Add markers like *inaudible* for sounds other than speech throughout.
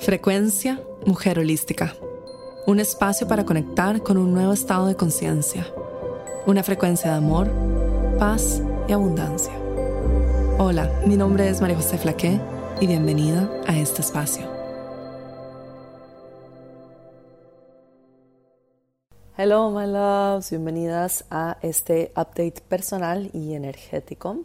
Frecuencia Mujer Holística. Un espacio para conectar con un nuevo estado de conciencia. Una frecuencia de amor, paz y abundancia. Hola, mi nombre es María José Flaqué y bienvenida a este espacio. Hello, my loves. Bienvenidas a este update personal y energético.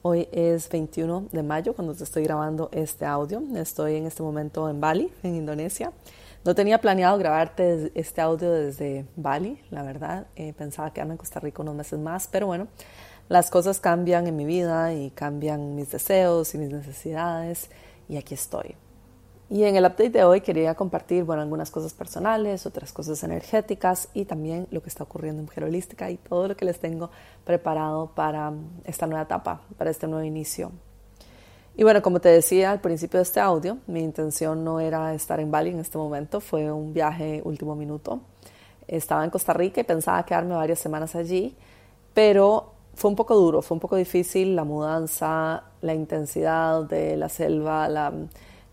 Hoy es 21 de mayo cuando te estoy grabando este audio. Estoy en este momento en Bali, en Indonesia. No tenía planeado grabarte este audio desde Bali, la verdad. Eh, pensaba quedarme en Costa Rica unos meses más, pero bueno, las cosas cambian en mi vida y cambian mis deseos y mis necesidades y aquí estoy. Y en el update de hoy quería compartir, bueno, algunas cosas personales, otras cosas energéticas y también lo que está ocurriendo en Mujer Holística y todo lo que les tengo preparado para esta nueva etapa, para este nuevo inicio. Y bueno, como te decía al principio de este audio, mi intención no era estar en Bali en este momento, fue un viaje último minuto. Estaba en Costa Rica y pensaba quedarme varias semanas allí, pero fue un poco duro, fue un poco difícil la mudanza, la intensidad de la selva, la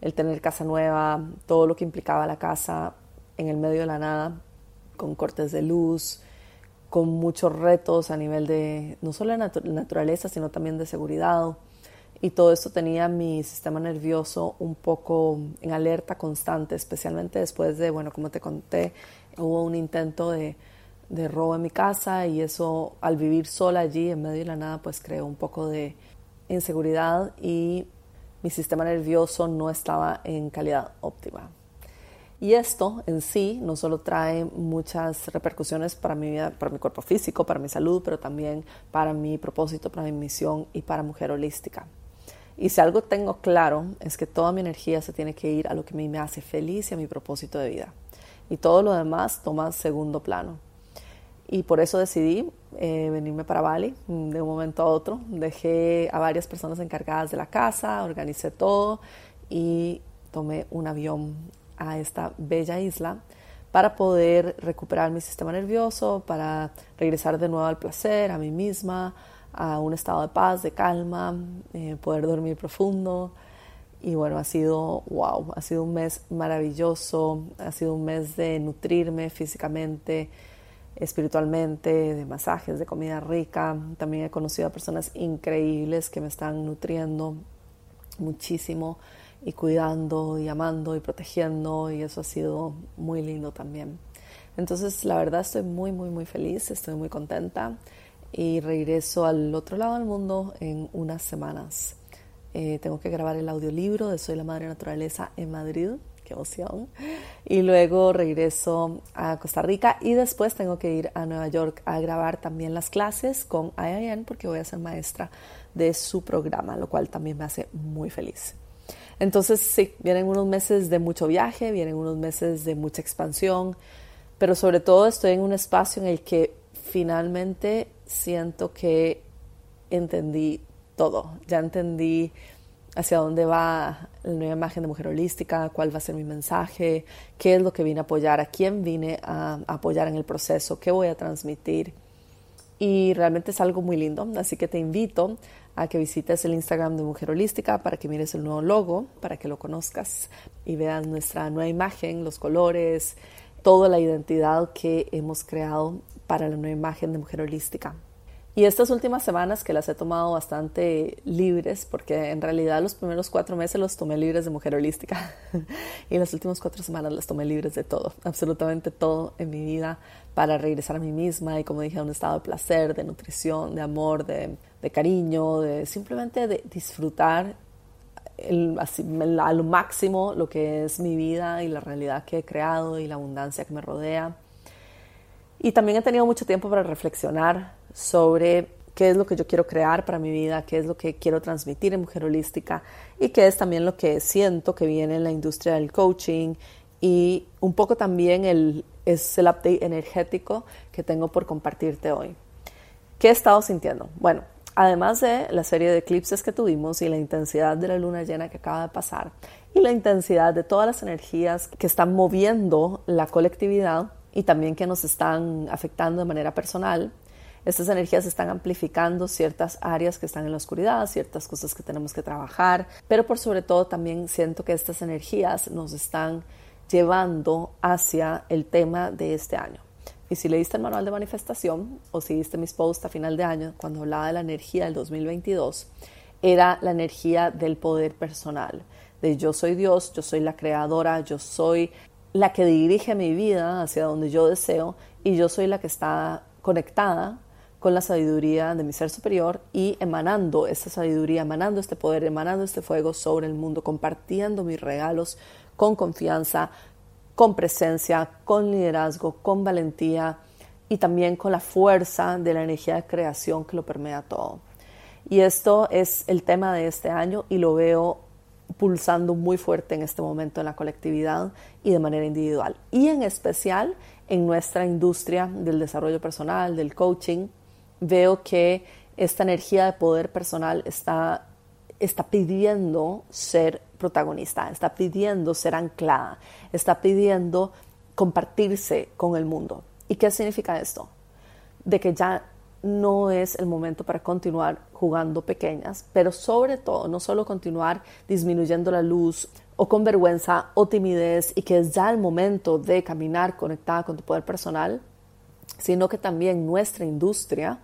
el tener casa nueva, todo lo que implicaba la casa en el medio de la nada, con cortes de luz, con muchos retos a nivel de no solo de naturaleza, sino también de seguridad. Y todo esto tenía mi sistema nervioso un poco en alerta constante, especialmente después de, bueno, como te conté, hubo un intento de, de robo en mi casa y eso al vivir sola allí en medio de la nada, pues creó un poco de inseguridad y mi sistema nervioso no estaba en calidad óptima. Y esto en sí no solo trae muchas repercusiones para mi vida, para mi cuerpo físico, para mi salud, pero también para mi propósito, para mi misión y para mujer holística. Y si algo tengo claro es que toda mi energía se tiene que ir a lo que a mí me hace feliz y a mi propósito de vida. Y todo lo demás toma segundo plano. Y por eso decidí eh, venirme para Bali de un momento a otro. Dejé a varias personas encargadas de la casa, organicé todo y tomé un avión a esta bella isla para poder recuperar mi sistema nervioso, para regresar de nuevo al placer, a mí misma, a un estado de paz, de calma, eh, poder dormir profundo. Y bueno, ha sido wow, ha sido un mes maravilloso, ha sido un mes de nutrirme físicamente, espiritualmente, de masajes, de comida rica. También he conocido a personas increíbles que me están nutriendo muchísimo y cuidando y amando y protegiendo y eso ha sido muy lindo también. Entonces, la verdad estoy muy, muy, muy feliz, estoy muy contenta y regreso al otro lado del mundo en unas semanas. Eh, tengo que grabar el audiolibro de Soy la Madre Naturaleza en Madrid qué emoción. Y luego regreso a Costa Rica y después tengo que ir a Nueva York a grabar también las clases con IIN porque voy a ser maestra de su programa, lo cual también me hace muy feliz. Entonces sí, vienen unos meses de mucho viaje, vienen unos meses de mucha expansión, pero sobre todo estoy en un espacio en el que finalmente siento que entendí todo, ya entendí hacia dónde va la nueva imagen de mujer holística, cuál va a ser mi mensaje, qué es lo que vine a apoyar, a quién vine a, apoyar en el proceso, qué voy a transmitir. Y realmente es algo muy lindo, así que te invito a que visites el Instagram de Mujer Holística para que mires el nuevo logo, para que lo conozcas y veas nuestra nueva imagen, los colores, toda la identidad que hemos creado para la nueva imagen de Mujer Holística. Y estas últimas semanas que las he tomado bastante libres, porque en realidad los primeros cuatro meses los tomé libres de mujer holística *laughs* y las últimas cuatro semanas las tomé libres de todo, absolutamente todo en mi vida para regresar a mí misma y como dije, a un estado de placer, de nutrición, de amor, de, cariño, de simplemente de disfrutar a lo máximo lo que es mi vida y la realidad que he creado y la abundancia que me rodea. Y también he tenido mucho tiempo para reflexionar sobre qué es lo que yo quiero crear para mi vida, qué es lo que quiero transmitir en Mujer Holística y qué es también lo que siento que viene en la industria del coaching y un poco también el, es el update energético que tengo por compartirte hoy. ¿Qué he estado sintiendo? Bueno, además de la serie de eclipses que tuvimos y la intensidad de la luna llena que acaba de pasar y la intensidad de todas las energías que están moviendo la colectividad y también que nos están afectando de manera personal, Estas energías están amplificando ciertas áreas que están en la oscuridad, ciertas cosas que tenemos que trabajar, pero por sobre todo también siento que estas energías nos están llevando hacia el tema de este año. Y si leíste el manual de manifestación o si viste mis posts a final de año cuando hablaba de la energía del 2022, era la energía del poder personal, de yo soy Dios, yo soy la creadora, yo soy la que dirige mi vida hacia donde yo deseo y yo soy la que está conectada con la sabiduría de mi ser superior y emanando esta sabiduría, emanando este poder, emanando este fuego sobre el mundo, compartiendo mis regalos con confianza, con presencia, con liderazgo, con valentía y también con la fuerza de la energía de creación que lo permea todo. Y esto es el tema de este año y lo veo pulsando muy fuerte en este momento en la colectividad y de manera individual. Y en especial en nuestra industria del desarrollo personal, del coaching, veo que esta energía de poder personal está, está pidiendo ser protagonista, está pidiendo ser anclada, está pidiendo compartirse con el mundo. ¿Y qué significa esto? De que ya no es el momento para continuar jugando pequeñas, pero sobre todo no solo continuar disminuyendo la luz o con vergüenza o timidez y que es ya el momento de caminar conectada con tu poder personal, sino que también nuestra industria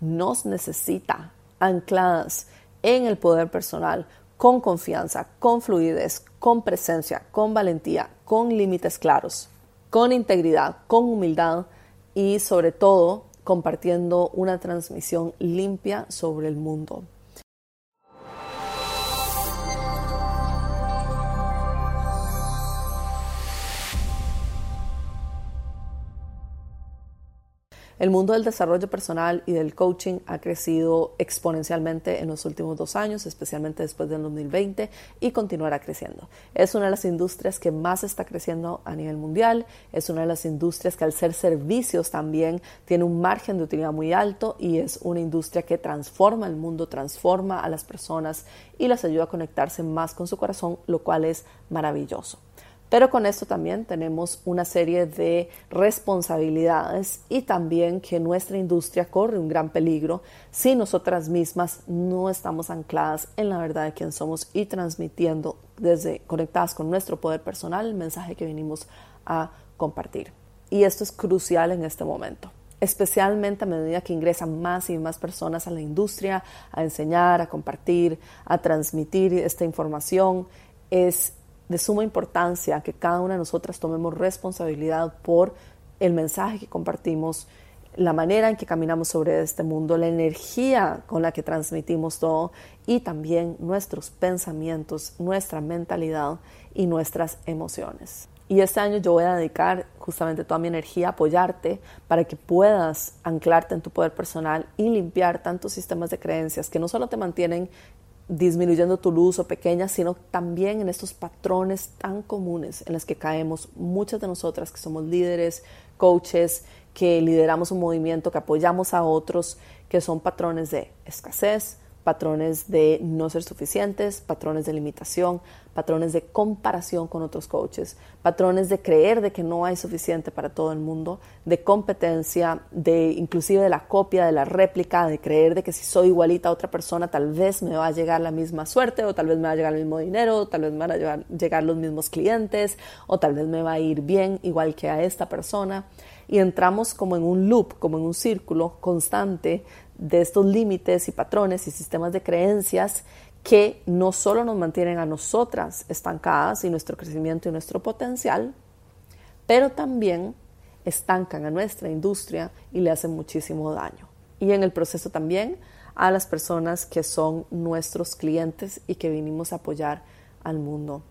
nos necesita ancladas en el poder personal, con confianza, con fluidez, con presencia, con valentía, con límites claros, con integridad, con humildad y sobre todo compartiendo una transmisión limpia sobre el mundo. El mundo del desarrollo personal y del coaching ha crecido exponencialmente en los últimos dos años, especialmente después del 2020, y continuará creciendo. Es una de las industrias que más está creciendo a nivel mundial, es una de las industrias que al ser servicios también tiene un margen de utilidad muy alto y es una industria que transforma el mundo, transforma a las personas y las ayuda a conectarse más con su corazón, lo cual es maravilloso. Pero con esto también tenemos una serie de responsabilidades y también que nuestra industria corre un gran peligro si nosotras mismas no estamos ancladas en la verdad de quién somos y transmitiendo desde conectadas con nuestro poder personal el mensaje que venimos a compartir. Y esto es crucial en este momento especialmente a medida que ingresan más y más personas a la industria a enseñar, a compartir, a transmitir esta información, es de suma importancia que cada una de nosotras tomemos responsabilidad por el mensaje que compartimos, la manera en que caminamos sobre este mundo, la energía con la que transmitimos todo y también nuestros pensamientos, nuestra mentalidad y nuestras emociones. Y este año yo voy a dedicar justamente toda mi energía a apoyarte para que puedas anclarte en tu poder personal y limpiar tantos sistemas de creencias que no solo te mantienen disminuyendo tu luz o pequeña, sino también en estos patrones tan comunes en los que caemos muchas de nosotras que somos líderes, coaches, que lideramos un movimiento, que apoyamos a otros, que son patrones de escasez, patrones de no ser suficientes, patrones de limitación, patrones de comparación con otros coaches, patrones de creer de que no hay suficiente para todo el mundo, de competencia, de inclusive de la copia, de la réplica, de creer de que si soy igualita a otra persona tal vez me va a llegar la misma suerte o tal vez me va a llegar el mismo dinero, o tal vez me van a llegar los mismos clientes o tal vez me va a ir bien igual que a esta persona. Y entramos como en un loop, como en un círculo constante de estos límites y patrones y sistemas de creencias que no solo nos mantienen a nosotras estancadas y nuestro crecimiento y nuestro potencial, pero también estancan a nuestra industria y le hacen muchísimo daño. Y en el proceso también a las personas que son nuestros clientes y que vinimos a apoyar al mundo.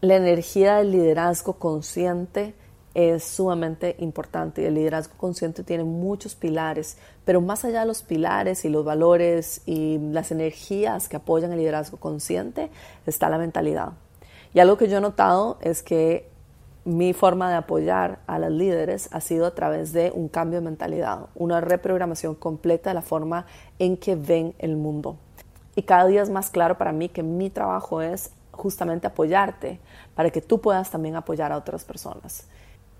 La energía del liderazgo consciente es sumamente importante el liderazgo consciente tiene muchos pilares, pero más allá de los pilares y los valores y las energías que apoyan el liderazgo consciente está la mentalidad. Y algo que yo he notado es que mi forma de apoyar a las líderes ha sido a través de un cambio de mentalidad, una reprogramación completa de la forma en que ven el mundo. Y cada día es más claro para mí que mi trabajo es justamente apoyarte para que tú puedas también apoyar a otras personas.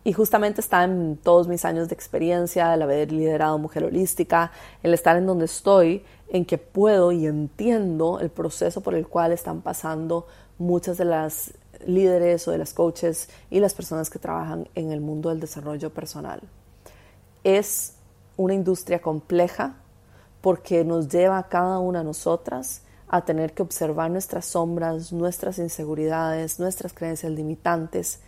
Y justamente está en todos mis años de experiencia, el haber liderado Mujer Holística, el estar en donde estoy, en que puedo y entiendo el proceso por el cual están pasando muchas de las líderes o de las coaches y las personas que trabajan en el mundo del desarrollo personal. Es una industria compleja porque nos lleva a cada una de nosotras a tener que observar nuestras sombras, nuestras inseguridades, nuestras creencias limitantes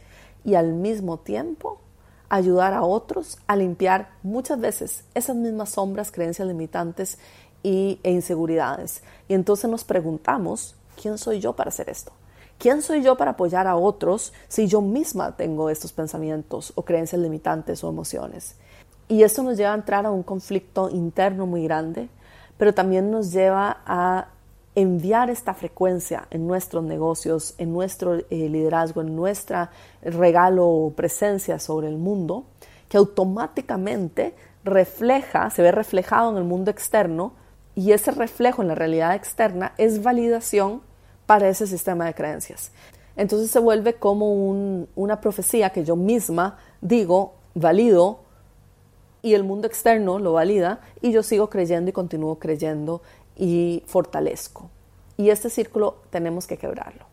y al mismo tiempo ayudar a otros a limpiar muchas veces esas mismas sombras, creencias limitantes y, e inseguridades. Y entonces nos preguntamos, ¿quién soy yo para hacer esto? ¿Quién soy yo para apoyar a otros si yo misma tengo estos pensamientos o creencias limitantes o emociones? Y esto nos lleva a entrar a un conflicto interno muy grande, pero también nos lleva a enviar esta frecuencia en nuestros negocios, en nuestro eh, liderazgo, en nuestra regalo o presencia sobre el mundo, que automáticamente refleja, se ve reflejado en el mundo externo y ese reflejo en la realidad externa es validación para ese sistema de creencias. Entonces se vuelve como una profecía que yo misma digo, valido, y el mundo externo lo valida, y yo sigo creyendo y continúo creyendo y fortalezco. Y este círculo tenemos que quebrarlo.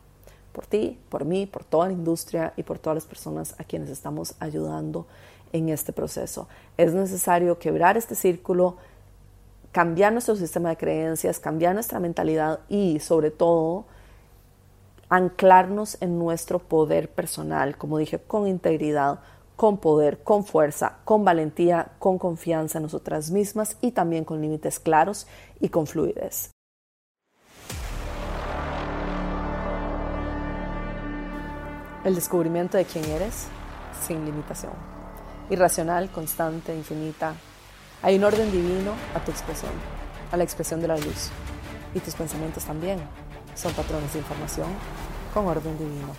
Por ti, por mí, por toda la industria y por todas las personas a quienes estamos ayudando en este proceso. Es necesario quebrar este círculo, cambiar nuestro sistema de creencias, cambiar nuestra mentalidad y sobre todo anclarnos en nuestro poder personal, como dije, con integridad, con poder, con fuerza, con valentía, con confianza en nosotras mismas y también con límites claros y con fluidez. El descubrimiento de quién eres sin limitación. Irracional, constante, infinita. Hay un orden divino a tu expresión, a la expresión de la luz. Y tus pensamientos también son patrones de información con orden divino,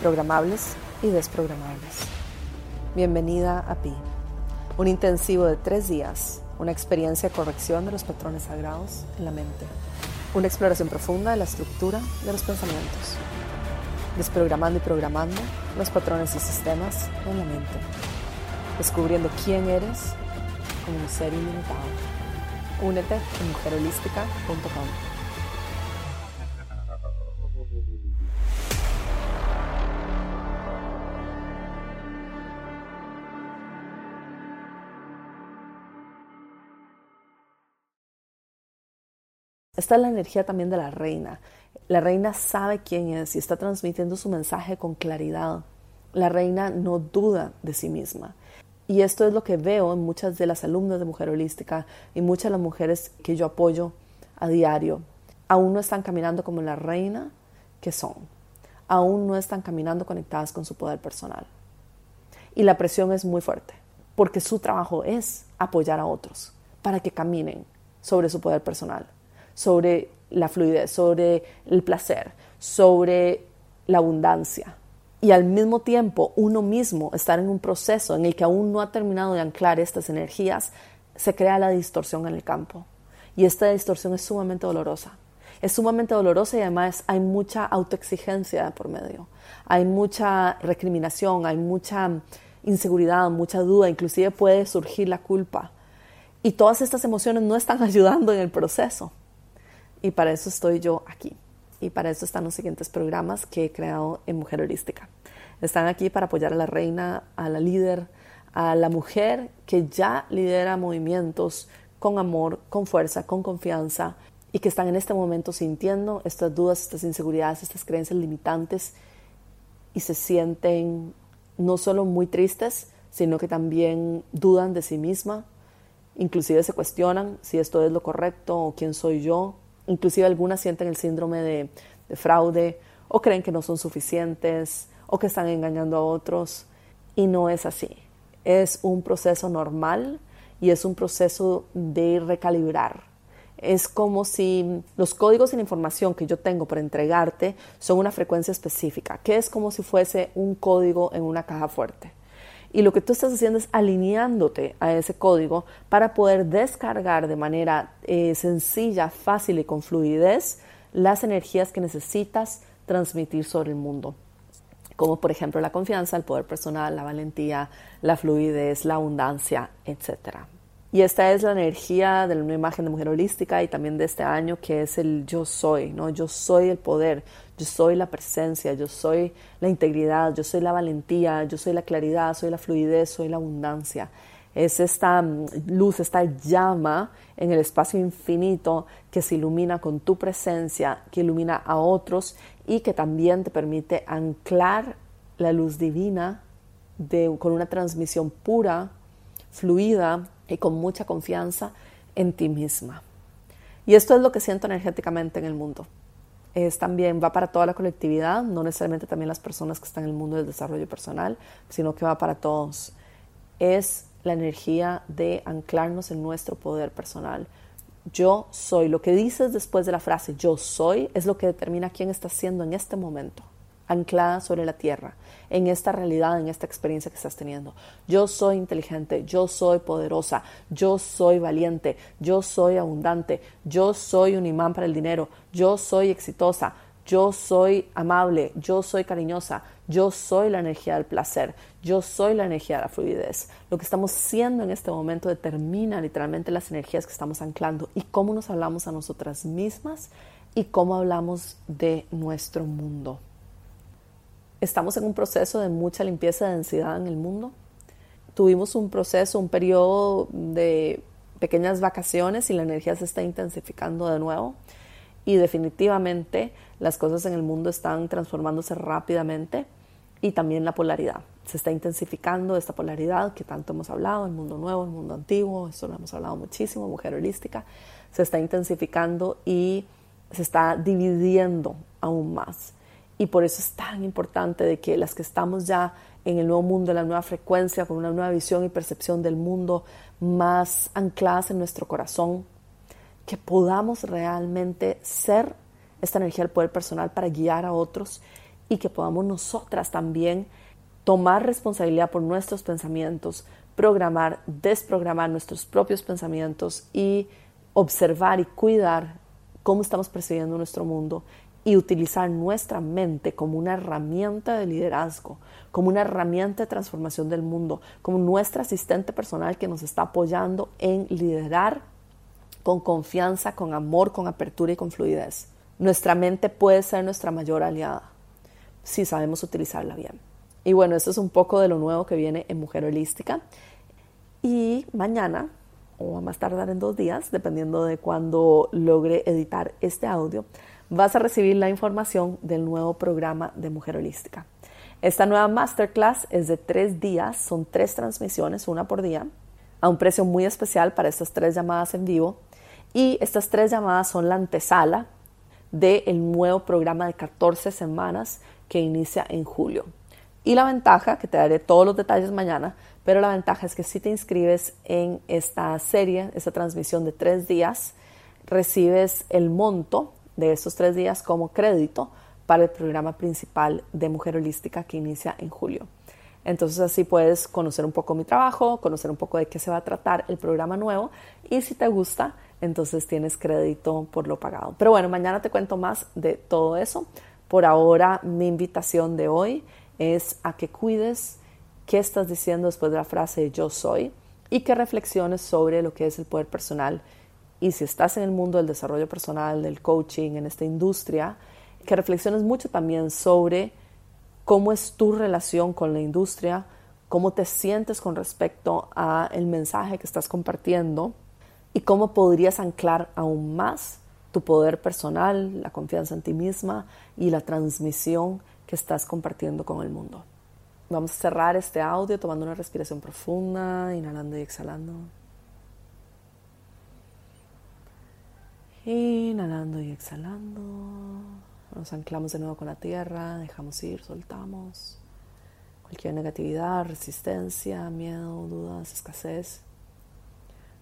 programables y desprogramables. Bienvenida a Pi, un intensivo de tres días, una experiencia de corrección de los patrones sagrados en la mente, una exploración profunda de la estructura de los pensamientos, desprogramando y programando los patrones y sistemas en la mente, descubriendo quién eres como un ser ilimitado. Únete en mujerholística.com. Esta es la energía también de la reina. La reina sabe quién es y está transmitiendo su mensaje con claridad. La reina no duda de sí misma. Y esto es lo que veo en muchas de las alumnas de Mujer Holística y muchas de las mujeres que yo apoyo a diario. Aún no están caminando como la reina que son. Aún no están caminando conectadas con su poder personal. Y la presión es muy fuerte, porque su trabajo es apoyar a otros para que caminen sobre su poder personal sobre la fluidez, sobre el placer, sobre la abundancia. Y al mismo tiempo uno mismo estar en un proceso en el que aún no ha terminado de anclar estas energías, se crea la distorsión en el campo. Y esta distorsión es sumamente dolorosa. Es sumamente dolorosa y además hay mucha autoexigencia por medio. Hay mucha recriminación, hay mucha inseguridad, mucha duda, inclusive puede surgir la culpa. Y todas estas emociones no están *laughs* ayudando en el proceso. Y para eso estoy yo aquí. Y para eso están los siguientes programas que he creado en Mujer Holística. Están aquí para apoyar a la reina, a la líder, a la mujer que ya lidera movimientos con amor, con fuerza, con confianza y que están en este momento sintiendo estas dudas, estas inseguridades, estas creencias limitantes y se sienten no solo muy tristes, sino que también dudan de sí misma, inclusive se cuestionan si esto es lo correcto o quién soy yo, Inclusive algunas sienten el síndrome de, fraude o creen que no son suficientes o que están engañando a otros y no es así. Es un proceso normal y es un proceso de recalibrar. Es como si los códigos y la información que yo tengo para entregarte son una frecuencia específica, que es como si fuese un código en una caja fuerte. Y lo que tú estás haciendo es alineándote a ese código para poder descargar de manera eh, sencilla, fácil y con fluidez las energías que necesitas transmitir sobre el mundo. como por ejemplo la confianza, el poder personal, la valentía, la fluidez, la abundancia, etc. Y esta es la energía de nueva imagen de mujer holística y también de este año que es el yo soy, ¿no? Yo soy el poder, yo soy la presencia, yo soy la integridad, yo soy la valentía, yo soy la claridad, soy la fluidez, soy la abundancia. Es esta mm, luz, esta llama en el espacio infinito que se ilumina con tu presencia, que ilumina a otros y que también te permite anclar la luz divina con una transmisión pura, fluida y con mucha confianza en ti misma. Y esto es lo que siento energéticamente en el mundo. Es también va para toda la colectividad, no necesariamente también las personas que están en el mundo del desarrollo personal, sino que va para todos. Es la energía de anclarnos en nuestro poder personal. Yo soy. Lo que dices después de la frase yo soy es lo que determina quién estás siendo en este momento, anclada sobre la tierra, en esta realidad, en esta experiencia que estás teniendo. Yo soy inteligente, yo soy poderosa, yo soy valiente, yo soy abundante, yo soy un imán para el dinero, yo soy exitosa, yo soy amable, yo soy cariñosa, yo soy la energía del placer, yo soy la energía de la fluidez. Lo que estamos siendo en este momento determina literalmente las energías que estamos anclando y cómo nos hablamos a nosotras mismas y cómo hablamos de nuestro mundo. Estamos en un proceso de mucha limpieza de densidad en el mundo. Tuvimos un proceso, un periodo de pequeñas vacaciones y la energía se está intensificando de nuevo y definitivamente las cosas en el mundo están transformándose rápidamente y también la polaridad. Se está intensificando esta polaridad que tanto hemos hablado, el mundo nuevo, el mundo antiguo, eso lo hemos hablado muchísimo, mujer holística, se está intensificando y se está dividiendo aún más. Y por eso es tan importante de que las que estamos ya en el nuevo mundo, en la nueva frecuencia, con una nueva visión y percepción del mundo más ancladas en nuestro corazón, que podamos realmente ser esta energía del poder personal para guiar a otros y que podamos nosotras también tomar responsabilidad por nuestros pensamientos, programar, desprogramar nuestros propios pensamientos y observar y cuidar cómo estamos percibiendo nuestro mundo y utilizar nuestra mente como una herramienta de liderazgo, como una herramienta de transformación del mundo, como nuestra asistente personal que nos está apoyando en liderar con confianza, con amor, con apertura y con fluidez. Nuestra mente puede ser nuestra mayor aliada si sabemos utilizarla bien. Y bueno, eso es un poco de lo nuevo que viene en Mujer Holística. Y mañana, o a más tardar en dos días, dependiendo de cuándo logre editar este audio, vas a recibir la información del nuevo programa de Mujer Holística. Esta nueva masterclass es de tres días, son tres transmisiones, una por día, a un precio muy especial para estas tres llamadas en vivo y estas tres llamadas son la antesala del nuevo programa de 14 semanas que inicia en julio. Y la ventaja, que te daré todos los detalles mañana, pero la ventaja es que si te inscribes en esta serie, esta transmisión de tres días, recibes el monto de estos tres días como crédito para el programa principal de Mujer Holística que inicia en julio. Entonces así puedes conocer un poco mi trabajo, conocer un poco de qué se va a tratar el programa nuevo y si te gusta, entonces tienes crédito por lo pagado. Pero bueno, mañana te cuento más de todo eso. Por ahora, mi invitación de hoy es a que cuides qué estás diciendo después de la frase yo soy y que reflexiones sobre lo que es el poder personal. Y si estás en el mundo del desarrollo personal, del coaching, en esta industria, que reflexiones mucho también sobre cómo es tu relación con la industria, cómo te sientes con respecto a el mensaje que estás compartiendo y cómo podrías anclar aún más tu poder personal, la confianza en ti misma y la transmisión que estás compartiendo con el mundo. Vamos a cerrar este audio tomando una respiración profunda, inhalando y exhalando. Inhalando y exhalando. Nos anclamos de nuevo con la tierra, dejamos ir, soltamos cualquier negatividad, resistencia, miedo, dudas, escasez.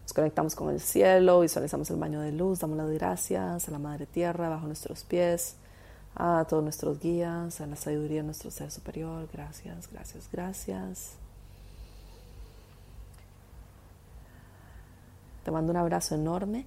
Nos conectamos con el cielo, visualizamos el baño de luz, damos las gracias a la Madre Tierra bajo nuestros pies, a todos nuestros guías, a la sabiduría de nuestro ser superior. Gracias, gracias, gracias. Te mando un abrazo enorme